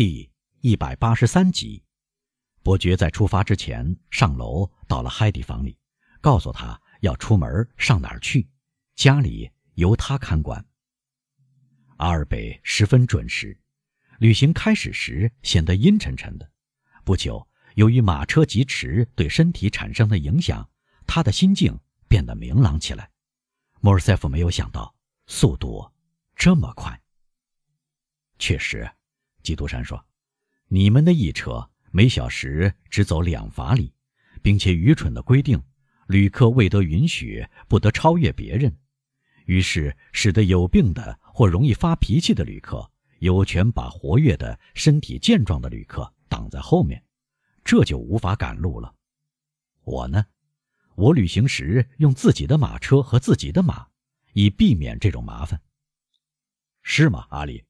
第一百八十三集，伯爵在出发之前上楼到了海蒂房里，告诉他要出门上哪儿去，家里由他看管。阿尔贝十分准时。旅行开始时显得阴沉沉的，不久，由于马车疾驰对身体产生的影响，他的心境变得明朗起来。莫尔塞夫没有想到速度这么快。确实，基督山说：“你们的驿车每小时只走两法里，并且愚蠢的规定，旅客未得允许不得超越别人，于是使得有病的或容易发脾气的旅客。”有权把活跃的身体健壮的旅客挡在后面，这就无法赶路了。我呢，我旅行时用自己的马车和自己的马，以避免这种麻烦。是吗，阿里？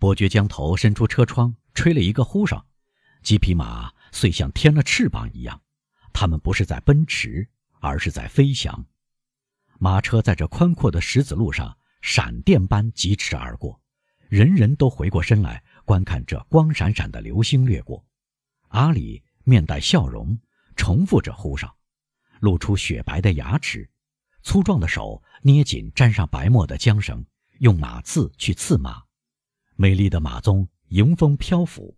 伯爵将头伸出车窗，吹了一个呼哨，几匹马遂像添了翅膀一样，它们不是在奔驰，而是在飞翔。马车在这宽阔的石子路上闪电般疾驰而过。人人都回过身来观看这光闪闪的流星掠过。阿里面带笑容，重复着呼哨，露出雪白的牙齿，粗壮的手捏紧沾上白沫的缰绳，用马刺去刺马。美丽的马鬃迎风漂浮。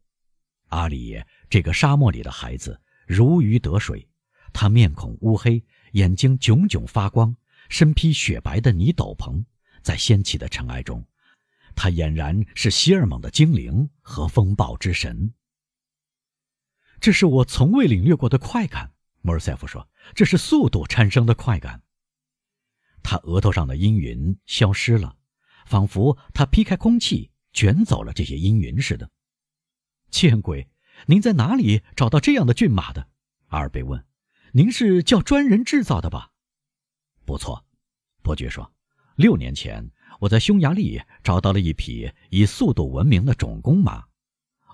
阿里这个沙漠里的孩子如鱼得水，他面孔乌黑，眼睛炯炯发光，身披雪白的泥斗篷，在掀起的尘埃中。他俨然是希尔蒙的精灵和风暴之神。这是我从未领略过的快感，莫尔塞夫说：“这是速度产生的快感。”他额头上的阴云消失了，仿佛他劈开空气卷走了这些阴云似的。见鬼！您在哪里找到这样的骏马的？阿尔贝问。“您是叫专人制造的吧？”“不错。”伯爵说，“六年前。”我在匈牙利找到了一匹以速度闻名的种公马，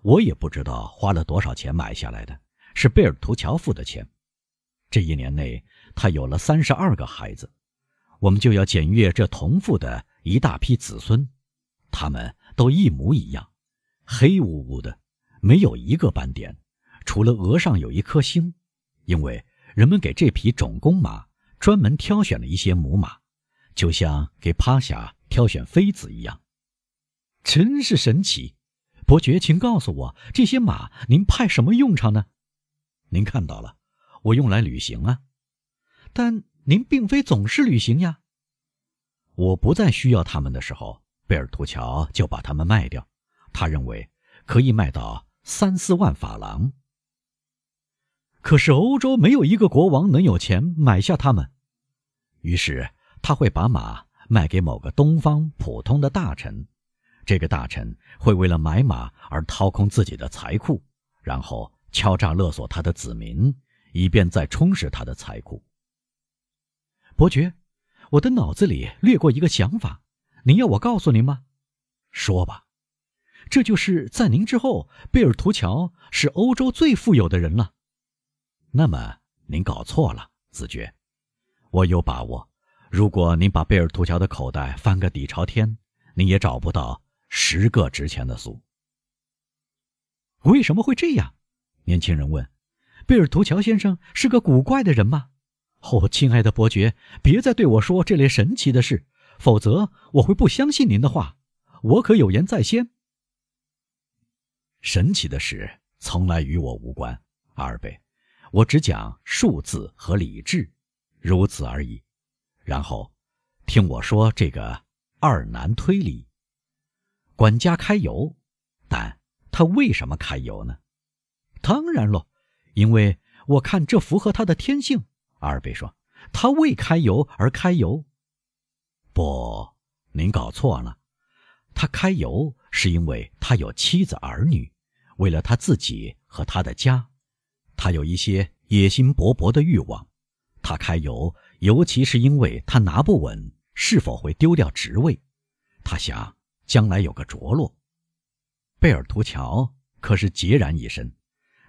我也不知道花了多少钱买下来的，是贝尔图乔付的钱。这一年内，他有了三十二个孩子，我们就要检阅这同父的一大批子孙，他们都一模一样，黑乌乌的，没有一个斑点，除了额上有一颗星，因为人们给这匹种公马专门挑选了一些母马，就像给趴下。挑选妃子一样，真是神奇。伯爵，请告诉我，这些马您派什么用场呢？您看到了，我用来旅行啊。但您并非总是旅行呀。我不再需要他们的时候，贝尔图乔就把他们卖掉。他认为可以卖到三四万法郎。可是欧洲没有一个国王能有钱买下他们，于是他会把马。卖给某个东方普通的大臣，这个大臣会为了买马而掏空自己的财库，然后敲诈勒索他的子民，以便再充实他的财库。伯爵，我的脑子里掠过一个想法，您要我告诉您吗？说吧。这就是在您之后，贝尔图乔是欧洲最富有的人了。那么您搞错了，子爵，我有把握。如果您把贝尔图乔的口袋翻个底朝天，您也找不到十个值钱的苏。为什么会这样？年轻人问。贝尔图乔先生是个古怪的人吗？哦，亲爱的伯爵，别再对我说这类神奇的事，否则我会不相信您的话。我可有言在先。神奇的事从来与我无关，阿尔贝，我只讲数字和理智，如此而已。然后，听我说这个二难推理。管家开油，但他为什么开油呢？当然喽，因为我看这符合他的天性。阿尔贝说：“他为开油而开油。”不，您搞错了。他开油是因为他有妻子儿女，为了他自己和他的家，他有一些野心勃勃的欲望。他开油。尤其是因为他拿不稳，是否会丢掉职位？他想将来有个着落。贝尔图乔可是孑然一身，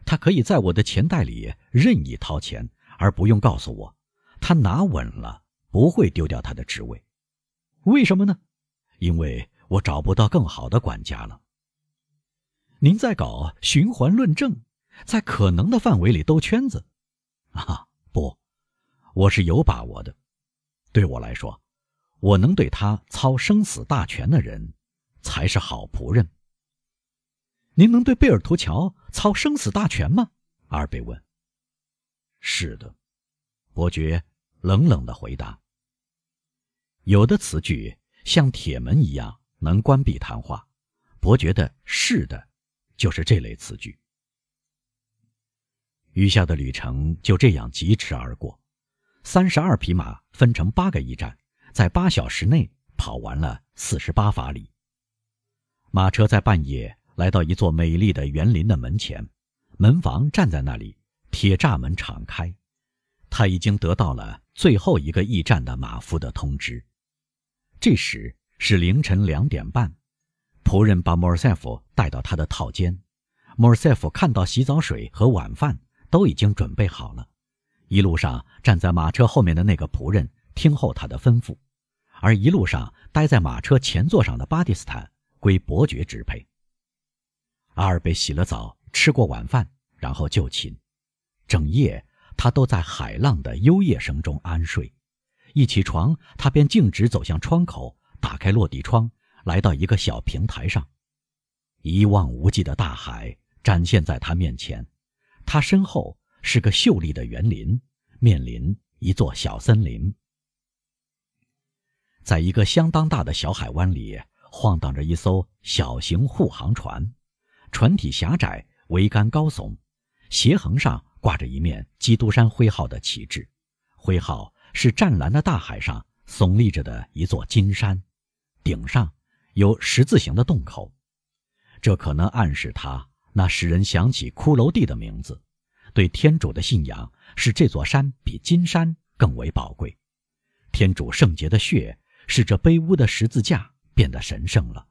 他可以在我的钱袋里任意掏钱，而不用告诉我。他拿稳了，不会丢掉他的职位。为什么呢？因为我找不到更好的管家了。您在搞循环论证，在可能的范围里兜圈子。啊，不，我是有把握的。对我来说，我能对他操生死大权的人，才是好仆人。您能对贝尔图乔操生死大权吗？阿尔贝问。是的，伯爵冷冷的回答。有的词句像铁门一样能关闭谈话，伯爵的“是的”就是这类词句。余下的旅程就这样疾驰而过，三十二匹马分成八个驿站，在八小时内跑完了四十八法里。马车在半夜来到一座美丽的园林的门前，门房站在那里，铁栅门敞开。他已经得到了最后一个驿站的马夫的通知。这时是凌晨两点半，仆人把莫尔塞夫带到他的套间。莫尔塞夫看到洗澡水和晚饭都已经准备好了。一路上站在马车后面的那个仆人听候他的吩咐，而一路上待在马车前座上的巴蒂斯坦归伯爵支配。阿尔贝洗了澡，吃过晚饭，然后就寝。整夜他都在海浪的幽夜声中安睡。一起床，他便径直走向窗口，打开落地窗，来到一个小平台上。一望无际的大海展现在他面前，他身后是个秀丽的园林，面临一座小森林。在一个相当大的小海湾里，晃荡着一艘小型护航船，船体狭窄，桅杆高耸，斜横上挂着一面基督山徽号的旗帜，徽号。是湛蓝的大海上耸立着的一座金山，顶上有十字形的洞口，这可能暗示他那使人想起骷髅地的名字。对天主的信仰使这座山比金山更为宝贵，天主圣洁的血使这卑污的十字架变得神圣了，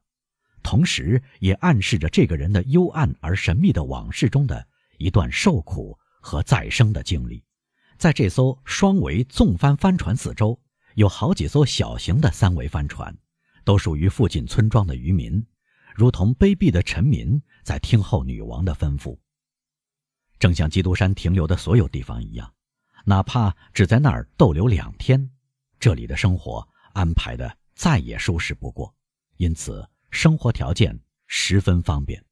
同时也暗示着这个人的幽暗而神秘的往事中的一段受苦和再生的经历。在这艘双桅纵帆帆船四周，有好几艘小型的三桅帆船，都属于附近村庄的渔民，如同卑鄙的臣民在听候女王的吩咐。正像基督山停留的所有地方一样，哪怕只在那儿逗留两天，这里的生活安排的再也舒适不过，因此生活条件十分方便。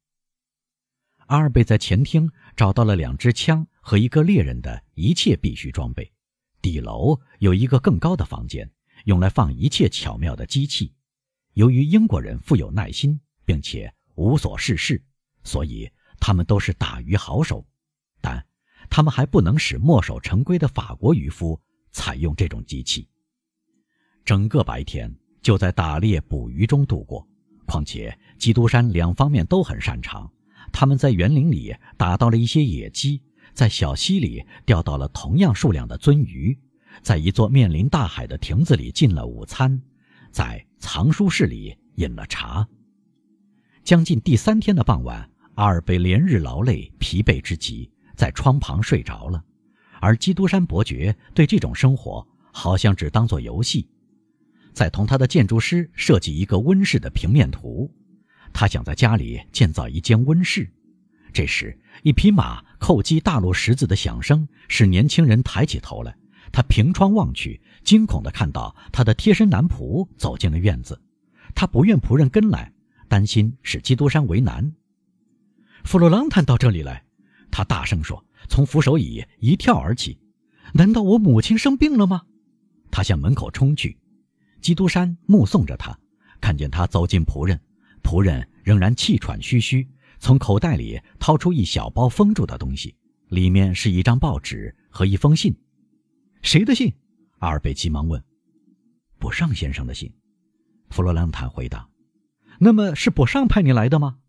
阿尔贝在前厅找到了两支枪。和一个猎人的一切必需装备。底楼有一个更高的房间，用来放一切巧妙的机器。由于英国人富有耐心，并且无所事事，所以他们都是打鱼好手。但他们还不能使墨守成规的法国渔夫采用这种机器。整个白天就在打猎捕鱼中度过。况且基督山两方面都很擅长，他们在园林里打到了一些野鸡。在小溪里钓到了同样数量的鳟鱼，在一座面临大海的亭子里进了午餐，在藏书室里饮了茶。将近第三天的傍晚，阿尔贝连日劳累，疲惫之极，在窗旁睡着了。而基督山伯爵对这种生活好像只当作游戏，在同他的建筑师设计一个温室的平面图。他想在家里建造一间温室。这时，一匹马叩击大路石子的响声使年轻人抬起头来。他凭窗望去，惊恐地看到他的贴身男仆走进了院子。他不愿仆人跟来，担心使基督山为难。弗洛朗坦到这里来，他大声说，从扶手椅一跳而起。难道我母亲生病了吗？他向门口冲去。基督山目送着他，看见他走进仆人，仆人仍然气喘吁吁。从口袋里掏出一小包封住的东西，里面是一张报纸和一封信。谁的信？阿尔贝急忙问。博尚先生的信。弗罗朗坦回答。那么是博尚派你来的吗？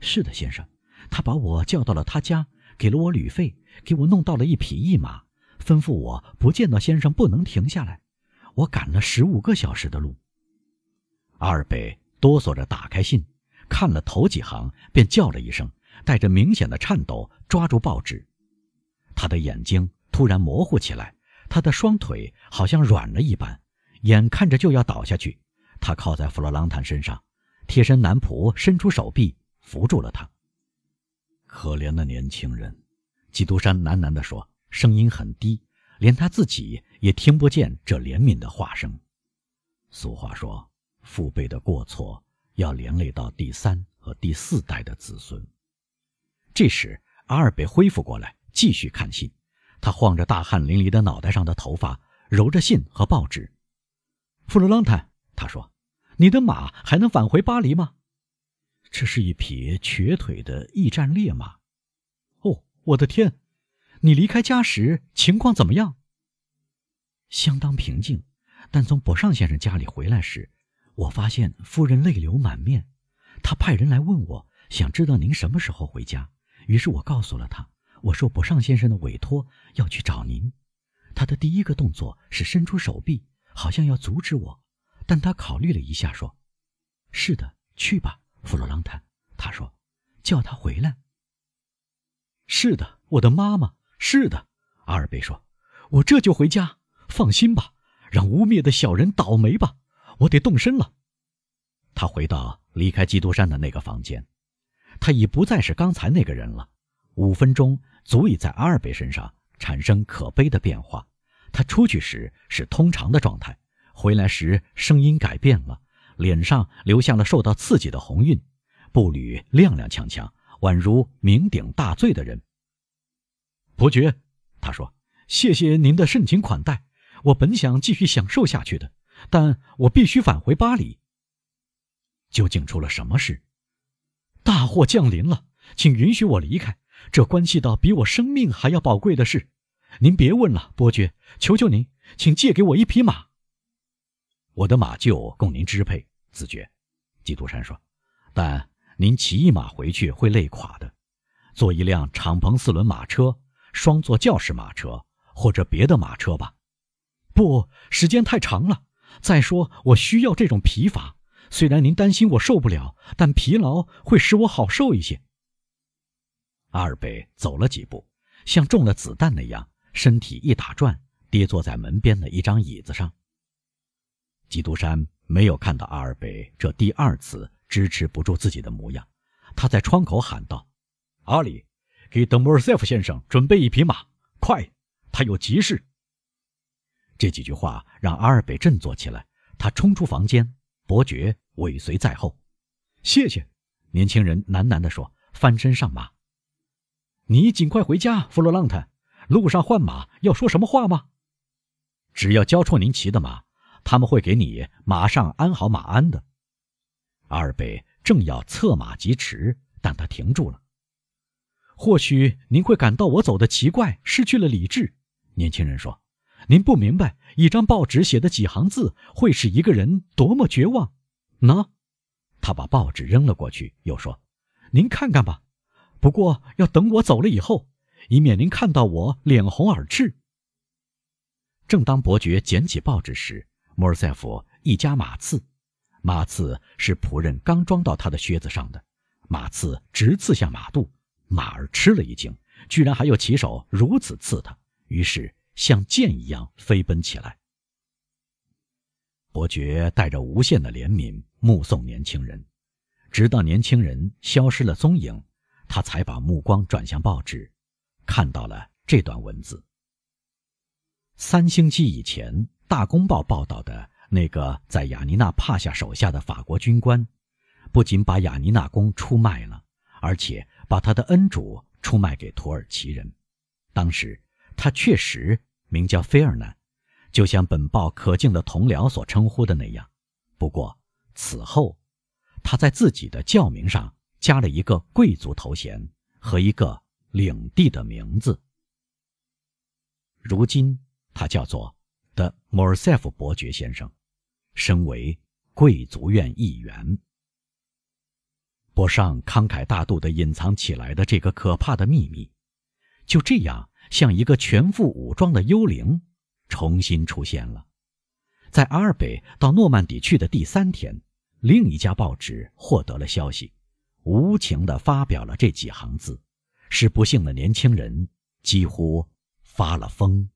是的，先生。他把我叫到了他家，给了我旅费，给我弄到了一匹驿马，吩咐我不见到先生不能停下来。我赶了十五个小时的路。阿尔贝哆嗦着打开信。看了头几行，便叫了一声，带着明显的颤抖，抓住报纸。他的眼睛突然模糊起来，他的双腿好像软了一般，眼看着就要倒下去。他靠在弗洛朗坦身上，贴身男仆伸出手臂扶住了他。可怜的年轻人，基督山喃喃地说，声音很低，连他自己也听不见这怜悯的话声。俗话说，父辈的过错要连累到第三和第四代的子孙。这时，阿尔贝恢复过来，继续看信。他晃着大汗淋漓的脑袋上的头发，揉着信和报纸。弗罗朗坦，他说：“你的马还能返回巴黎吗？”这是一匹瘸腿的驿站烈马。哦，我的天！你离开家时情况怎么样？相当平静，但从博尚先生家里回来时，我发现夫人泪流满面。她派人来问我，想知道您什么时候回家。于是我告诉了他，我受博尚先生的委托要去找您。他的第一个动作是伸出手臂，好像要阻止我，但他考虑了一下，说：“是的，去吧。”弗洛朗坦，他说：“叫他回来。”是的，我的妈妈。是的，阿尔贝说：“我这就回家。放心吧，让污蔑的小人倒霉吧。我得动身了。”他回到离开基督山的那个房间，他已不再是刚才那个人了。五分钟足以在阿尔贝身上产生可悲的变化。他出去时是通常的状态，回来时声音改变了。脸上留下了受到刺激的红晕，步履踉踉跄跄，宛如酩酊大醉的人。伯爵，他说：“谢谢您的盛情款待，我本想继续享受下去的，但我必须返回巴黎。”究竟出了什么事？大祸降临了，请允许我离开，这关系到比我生命还要宝贵的事。您别问了，伯爵，求求您，请借给我一匹马。我的马厩供您支配，子爵。基督山说：“但您骑一马回去会累垮的，坐一辆敞篷四轮马车、双座轿式马车或者别的马车吧。不，时间太长了。再说，我需要这种疲乏。虽然您担心我受不了，但疲劳会使我好受一些。”阿尔贝走了几步，像中了子弹那样，身体一打转，跌坐在门边的一张椅子上。基督山没有看到阿尔贝这第二次支持不住自己的模样，他在窗口喊道：“阿里，给德莫尔塞夫先生准备一匹马，快，他有急事。”这几句话让阿尔贝振作起来，他冲出房间，伯爵尾随在后。谢谢，年轻人喃喃地说，翻身上马。你尽快回家，弗洛朗特。路上换马要说什么话吗？只要交出您骑的马。他们会给你马上安好马鞍的。阿尔贝正要策马疾驰，但他停住了。或许您会感到我走的奇怪，失去了理智。年轻人说：“您不明白，一张报纸写的几行字会使一个人多么绝望。”喏，他把报纸扔了过去，又说：“您看看吧，不过要等我走了以后，以免您看到我脸红耳赤。”正当伯爵捡起报纸时，莫尔塞夫一夹马刺，马刺是仆人刚装到他的靴子上的，马刺直刺向马肚，马儿吃了一惊，居然还有骑手如此刺他，于是像箭一样飞奔起来。伯爵带着无限的怜悯目送年轻人，直到年轻人消失了踪影，他才把目光转向报纸，看到了这段文字：三星期以前。《大公报》报道的那个在雅尼娜帕夏手下的法国军官，不仅把雅尼娜宫出卖了，而且把他的恩主出卖给土耳其人。当时他确实名叫菲尔南，就像本报可敬的同僚所称呼的那样。不过此后，他在自己的教名上加了一个贵族头衔和一个领地的名字。如今他叫做。的莫尔塞夫伯爵先生，身为贵族院议员，博尚慷慨大度地隐藏起来的这个可怕的秘密，就这样像一个全副武装的幽灵，重新出现了。在阿尔卑到诺曼底去的第三天，另一家报纸获得了消息，无情地发表了这几行字，使不幸的年轻人几乎发了疯。